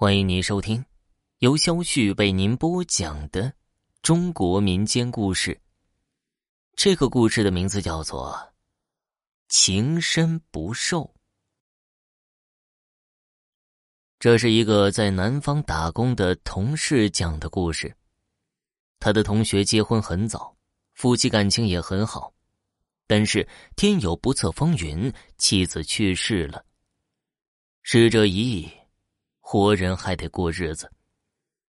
欢迎您收听由肖旭为您播讲的中国民间故事。这个故事的名字叫做《情深不寿》。这是一个在南方打工的同事讲的故事。他的同学结婚很早，夫妻感情也很好，但是天有不测风云，妻子去世了。逝者已矣。活人还得过日子，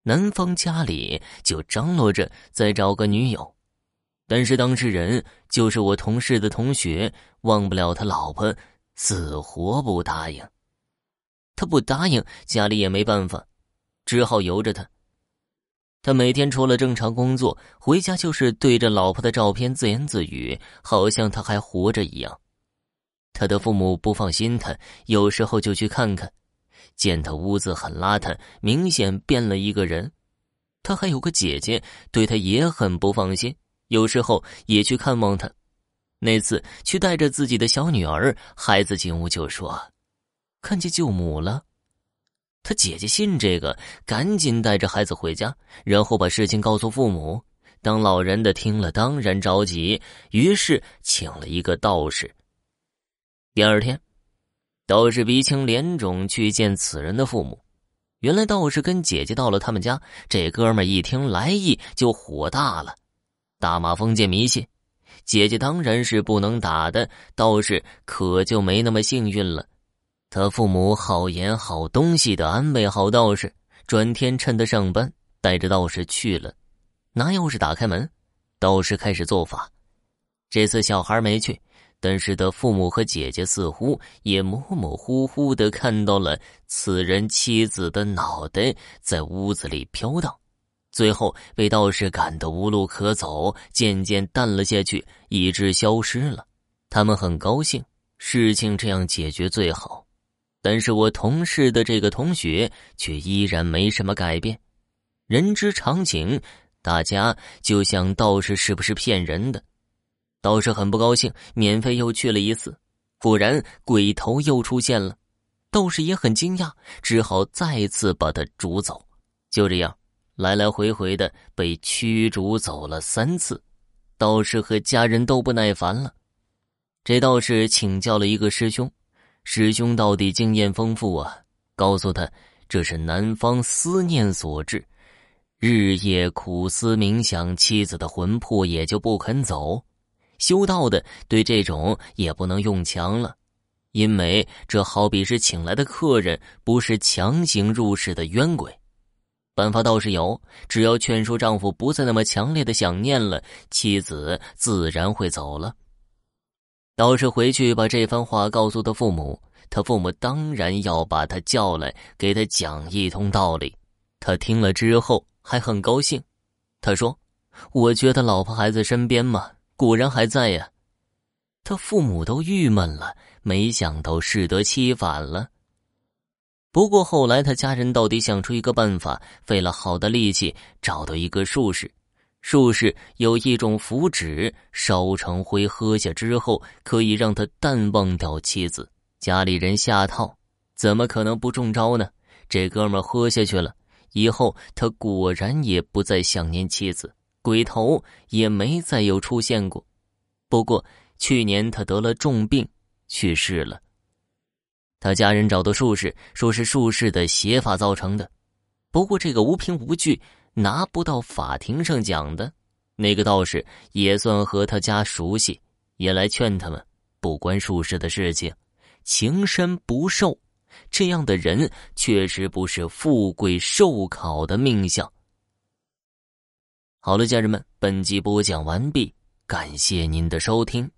男方家里就张罗着再找个女友，但是当事人就是我同事的同学，忘不了他老婆，死活不答应。他不答应，家里也没办法，只好由着他。他每天除了正常工作，回家就是对着老婆的照片自言自语，好像他还活着一样。他的父母不放心他，有时候就去看看。见他屋子很邋遢，明显变了一个人。他还有个姐姐，对他也很不放心，有时候也去看望他。那次去带着自己的小女儿，孩子进屋就说：“看见舅母了。”他姐姐信这个，赶紧带着孩子回家，然后把事情告诉父母。当老人的听了，当然着急，于是请了一个道士。第二天。道士鼻青脸肿去见此人的父母，原来道士跟姐姐到了他们家，这哥们一听来意就火大了，大骂封建迷信。姐姐当然是不能打的，道士可就没那么幸运了。他父母好言好东西的安慰好道士，转天趁他上班，带着道士去了，拿钥匙打开门，道士开始做法。这次小孩没去。但是的父母和姐姐似乎也模模糊糊的看到了此人妻子的脑袋在屋子里飘荡，最后被道士赶得无路可走，渐渐淡了下去，以致消失了。他们很高兴，事情这样解决最好。但是我同事的这个同学却依然没什么改变。人之常情，大家就想道士是不是骗人的。道士很不高兴，免费又去了一次，果然鬼头又出现了。道士也很惊讶，只好再次把他逐走。就这样，来来回回的被驱逐走了三次。道士和家人都不耐烦了。这道士请教了一个师兄，师兄到底经验丰富啊，告诉他这是南方思念所致，日夜苦思冥想，妻子的魂魄也就不肯走。修道的对这种也不能用强了，因为这好比是请来的客人，不是强行入室的冤鬼。办法倒是有，只要劝说丈夫不再那么强烈的想念了，妻子自然会走了。道士回去把这番话告诉他父母，他父母当然要把他叫来，给他讲一通道理。他听了之后还很高兴，他说：“我觉得老婆孩子身边嘛。”果然还在呀，他父母都郁闷了，没想到适得其反了。不过后来他家人到底想出一个办法，费了好大力气找到一个术士。术士有一种符纸，烧成灰喝下之后，可以让他淡忘掉妻子。家里人下套，怎么可能不中招呢？这哥们喝下去了，以后他果然也不再想念妻子。鬼头也没再有出现过，不过去年他得了重病，去世了。他家人找到术士，说是术士的邪法造成的。不过这个无凭无据，拿不到法庭上讲的。那个道士也算和他家熟悉，也来劝他们不关术士的事情，情深不寿。这样的人确实不是富贵寿考的命相。好了，家人们，本集播讲完毕，感谢您的收听。